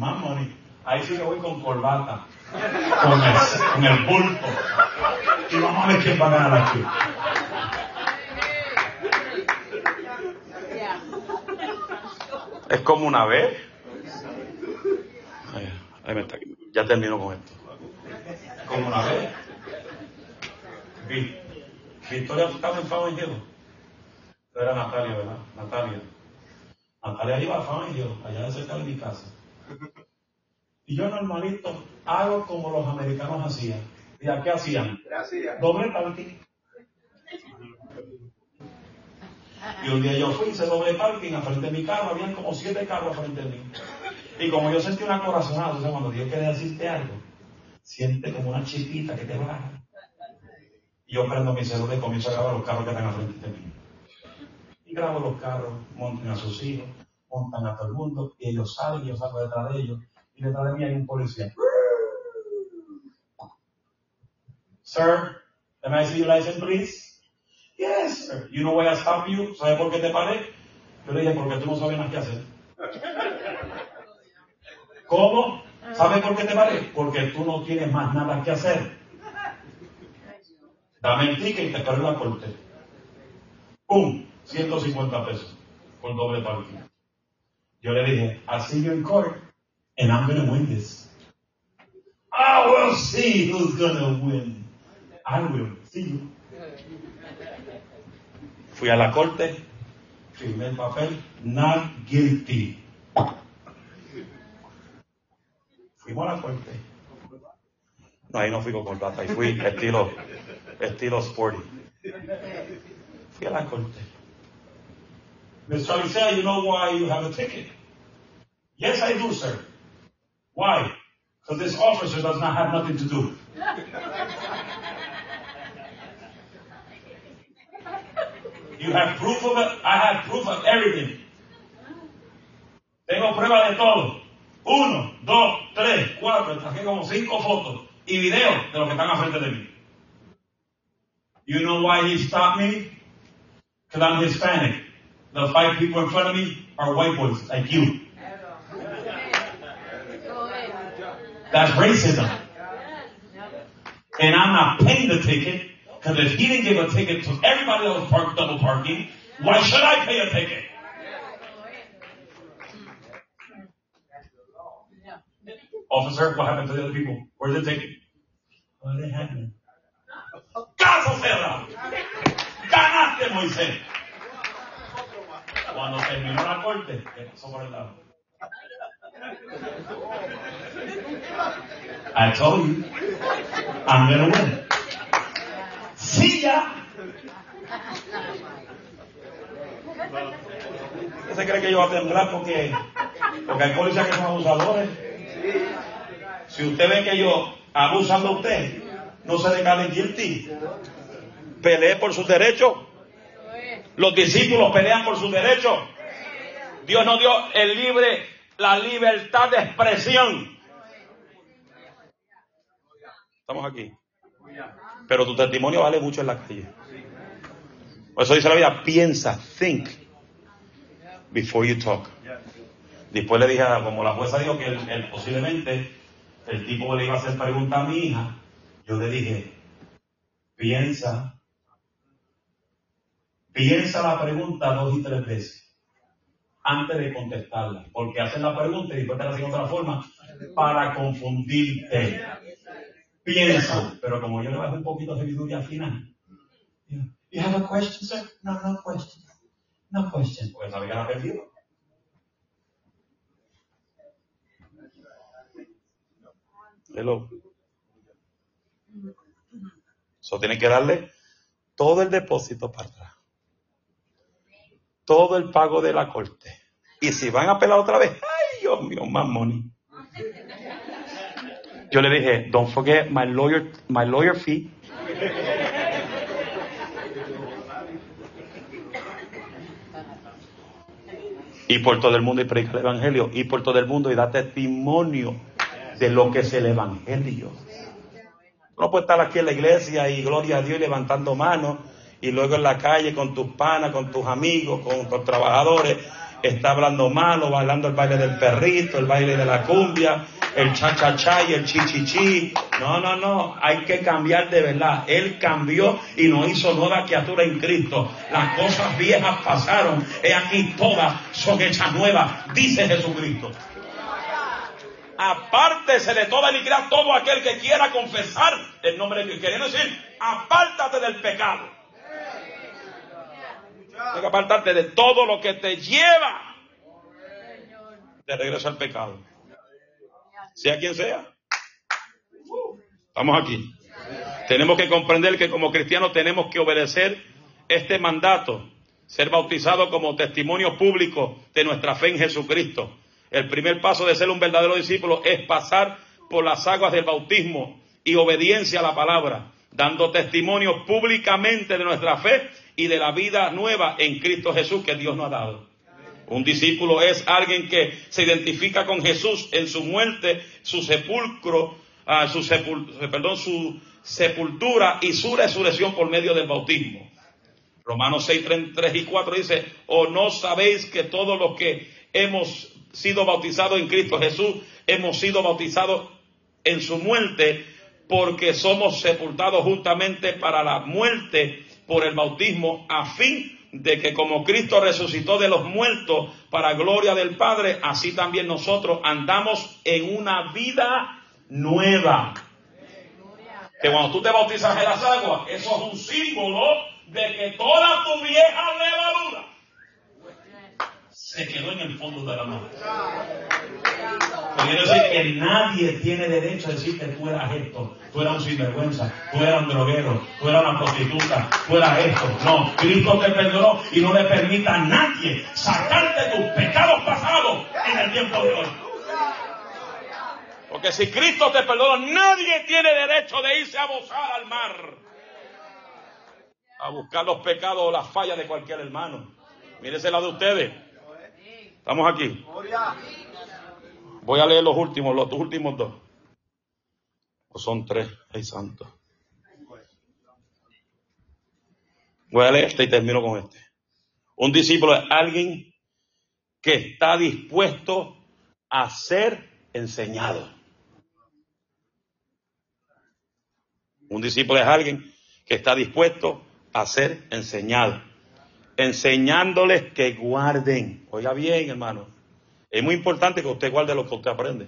Más money. Ahí sí que voy con corbata. Con el, con bulto. Y vamos a ver quién va a ganar aquí. Es como una vez. Ahí me está. Ya termino con esto. Como una vez. Vi- Victoria estaba en Fama y Diego. Era Natalia, ¿verdad? Natalia. Natalia iba a Fama y Diego, allá cerca de mi casa. Y yo normalito hago como los americanos hacían. ¿Y a qué hacían? Gracias. Doble parking. Y un día yo fui, hice doble parking al frente de mi carro, habían como siete carros frente de mí. Y como yo sentí una corazonada, o sea, cuando Dios quiere decirte algo, siente como una chispita que te baja. Y yo prendo mi celular y comienzo a grabar los carros que están al frente de mí. Y grabo los carros, montan a sus hijos, montan a todo el mundo, y ellos salen, y yo salgo detrás de ellos, y detrás de mí hay un policía. Sir, can I see your license, please? Yes, sir. You know why I stopped you? ¿Sabes por qué te paré? Yo le dije, porque tú no sabes nada que hacer. ¿Cómo? ¿Sabes por qué te paré? Porque tú no tienes más nada que hacer. Dame el ticket y te espero en la corte. ¡Pum! 150 pesos por doble parking. Yo le dije, I'll see you in court and I'm gonna win this. I will see who's gonna win. I will. See you. Fui a la corte, firmé el papel, not guilty. Fuimos a la corte. No, ahí no fui con corbata, ahí fui estilo, estilo sporty. Fui a la corte. Mr. Alicia, you know why you have a ticket? Yes, I do, sir. Why? Because this officer does not have nothing to do. You have proof of it? I have proof of everything. Tengo prueba de todo. Uno, dos, tres, cuatro, traje como cinco fotos y videos de los que están al frente de mí. You know why he stopped me? Because I'm Hispanic. The five people in front of me are white boys, like you. That's racism. And I'm not paying the ticket because if he didn't give a ticket to everybody that was parked double parking, why should I pay a ticket? Officer, what happened to the other people? Where's the ticket? What did happen? ¡Caso cerrado! ¡Ganaste, Moisés! Cuando terminó la corte, ¿qué pasó por el lado? I told you, I'm gonna win. Sí, ya. ¿Usted se cree que yo voy a temblar porque, porque hay policías que son abusadores? Si usted ve que yo abusan de usted, no se declare guilty. Pelee por sus derechos. Los discípulos pelean por sus derechos. Dios nos dio el libre, la libertad de expresión. Estamos aquí. Pero tu testimonio vale mucho en la calle. Por eso dice la vida, piensa, think, before you talk. Después le dije, a- como la jueza dijo que él, él posiblemente el tipo le iba a hacer pregunta a mi hija, yo le dije, piensa, piensa la pregunta dos y tres veces antes de contestarla, porque hacen la pregunta y después te la hacen de otra forma para confundirte. Piensa, pero como yo le bajé un poquito de sabiduría al final, You have a question, sir? No, no question. No question. Porque sabía era perdido. Hello. Eso tiene que darle todo el depósito para atrás. Todo el pago de la corte. Y si van a apelar otra vez, ay Dios mío, más money. Yo le dije, don't forget my lawyer, my lawyer fee. Y por todo el mundo y predica el evangelio. Y por todo el mundo y da testimonio de lo que es el evangelio. No puedes estar aquí en la iglesia y gloria a Dios levantando manos y luego en la calle con tus panas, con tus amigos, con tus trabajadores, está hablando malo, bailando el baile del perrito, el baile de la cumbia, el cha-cha-cha y el chi-chi-chi. No, no, no, hay que cambiar de verdad. Él cambió y nos hizo nueva criatura en Cristo. Las cosas viejas pasaron, y aquí todas son hechas nuevas, dice Jesucristo. Apártese de toda iniquidad todo aquel que quiera confesar el nombre de Dios. Queriendo decir, apártate del pecado. Tienes que apartarte de todo lo que te lleva de regreso al pecado. Sea quien sea. Estamos aquí. Tenemos que comprender que como cristianos tenemos que obedecer este mandato, ser bautizados como testimonio público de nuestra fe en Jesucristo. El primer paso de ser un verdadero discípulo es pasar por las aguas del bautismo y obediencia a la palabra, dando testimonio públicamente de nuestra fe y de la vida nueva en Cristo Jesús que Dios nos ha dado. Un discípulo es alguien que se identifica con Jesús en su muerte, su sepulcro, ah, su, perdón, su sepultura y su resurrección por medio del bautismo. Romanos 6, 3, y 4 dice, o no sabéis que todos los que hemos sido bautizados en Cristo Jesús, hemos sido bautizados en su muerte, porque somos sepultados juntamente para la muerte por el bautismo, a fin de que como Cristo resucitó de los muertos para gloria del Padre, así también nosotros andamos en una vida nueva. Que cuando tú te bautizas en las aguas, eso es un símbolo de que toda tu vieja levadura se quedó en el fondo de la mar. Quiero decir que nadie tiene derecho a decir que tú eras esto, tú eras un sinvergüenza, tú eras un droguero, tú eras una prostituta, tú eras esto. No, Cristo te perdonó y no le permita a nadie sacarte tus pecados pasados en el tiempo de hoy. Porque si Cristo te perdonó, nadie tiene derecho de irse a gozar al mar. A buscar los pecados o las fallas de cualquier hermano. Mírese la de ustedes. Estamos aquí. Voy a leer los últimos, los últimos dos. O son tres, ay santo. Voy a leer este y termino con este. Un discípulo es alguien que está dispuesto a ser enseñado. Un discípulo es alguien que está dispuesto a ser enseñado. Enseñándoles que guarden. Oiga bien, hermano. Es muy importante que usted guarde lo que usted aprende.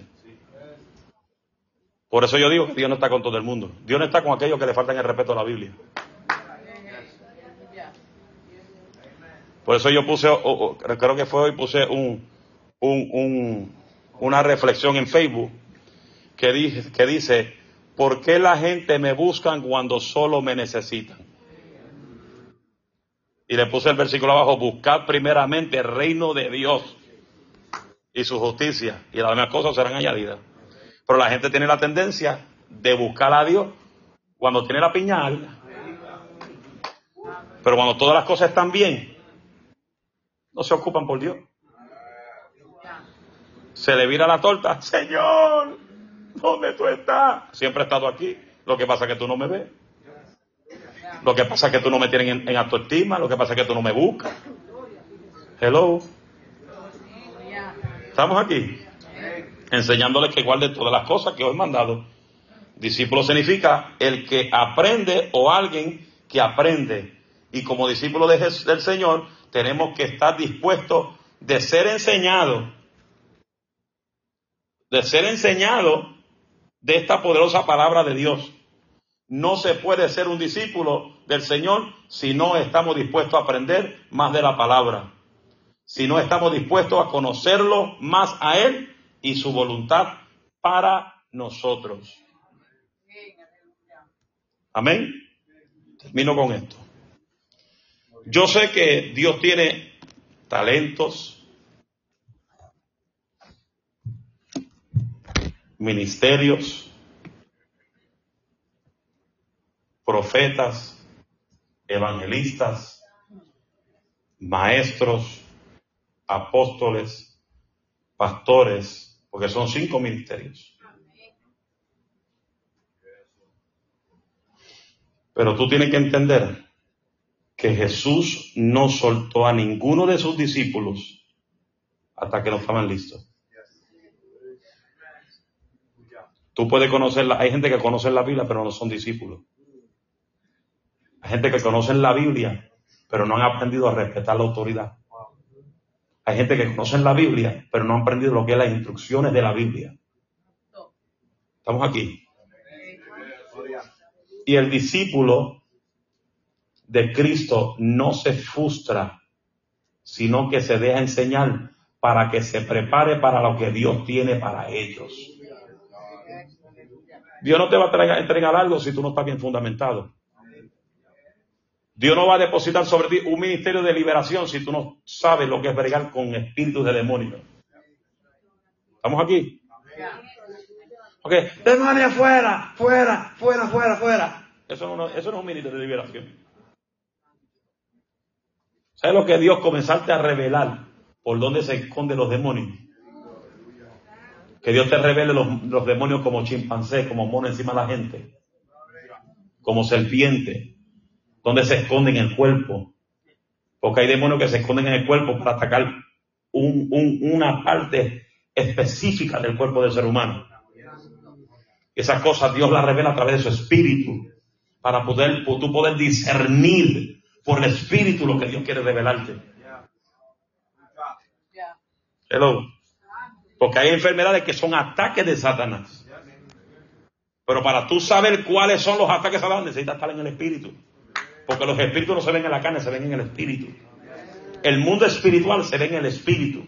Por eso yo digo que Dios no está con todo el mundo. Dios no está con aquellos que le faltan el respeto a la Biblia. Por eso yo puse, creo que fue hoy, puse un, un, una reflexión en Facebook que, dice, que dice, ¿por qué la gente me buscan cuando solo me necesitan? Y le puse el versículo abajo, buscar primeramente el reino de Dios y su justicia, y las demás cosas serán añadidas. Pero la gente tiene la tendencia de buscar a Dios cuando tiene la piña. Pero cuando todas las cosas están bien, no se ocupan por Dios. Se le vira la torta, Señor, ¿dónde tú estás? Siempre he estado aquí. Lo que pasa es que tú no me ves. Lo que pasa es que tú no me tienes en, autoestima. Lo que pasa es que tú no me buscas. Hello. Estamos aquí enseñándoles que guarden todas las cosas que os he mandado. Discípulo significa el que aprende o alguien que aprende. Y como discípulo de del Señor, tenemos que estar dispuestos de ser enseñados, de ser enseñados de esta poderosa palabra de Dios. No se puede ser un discípulo del Señor si no estamos dispuestos a aprender más de la palabra, si no estamos dispuestos a conocerlo más a Él y su voluntad para nosotros. Amén. Termino con esto. Yo sé que Dios tiene talentos, ministerios, profetas, evangelistas, maestros, apóstoles, pastores, porque son cinco ministerios. Pero tú tienes que entender que Jesús no soltó a ninguno de sus discípulos hasta que no estaban listos. Tú puedes conocerla, hay gente que conoce la Biblia pero no son discípulos. Hay gente que conoce la Biblia, pero no han aprendido a respetar la autoridad. Hay gente que conoce la Biblia, pero no han aprendido lo que es las instrucciones de la Biblia. Estamos aquí. Y el discípulo de Cristo no se frustra, sino que se deja enseñar para que se prepare para lo que Dios tiene para ellos. Dios no te va a entregar algo si tú no estás bien fundamentado. Dios no va a depositar sobre ti un ministerio de liberación si tú no sabes lo que es bregar con espíritus de demonios. ¿Estamos aquí? Ok, demonio fuera, fuera, fuera, fuera, fuera. Eso no, eso no es un ministerio de liberación. ¿Sabes lo que Dios comenzarte a revelar por dónde se esconden los demonios? Que Dios te revele los, los demonios como chimpancé, como mono encima de la gente, como serpiente, donde se esconden en el cuerpo. Porque hay demonios que se esconden en el cuerpo para atacar una parte específica del cuerpo del ser humano. Esas cosas Dios las revela a través de su espíritu para poder, tú poder discernir por el espíritu lo que Dios quiere revelarte. Hello. Porque hay enfermedades que son ataques de Satanás. Pero para tú saber cuáles son los ataques de Satanás necesitas estar en el espíritu. Porque los espíritus no se ven en la carne, se ven en el espíritu. El mundo espiritual se ve en el espíritu,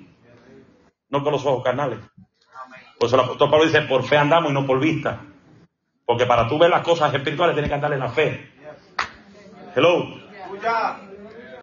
no con los ojos carnales. Por eso el apóstol Pablo dice, por fe andamos y no por vista. Porque para tú ver las cosas espirituales tienes que andar en la fe. Hello.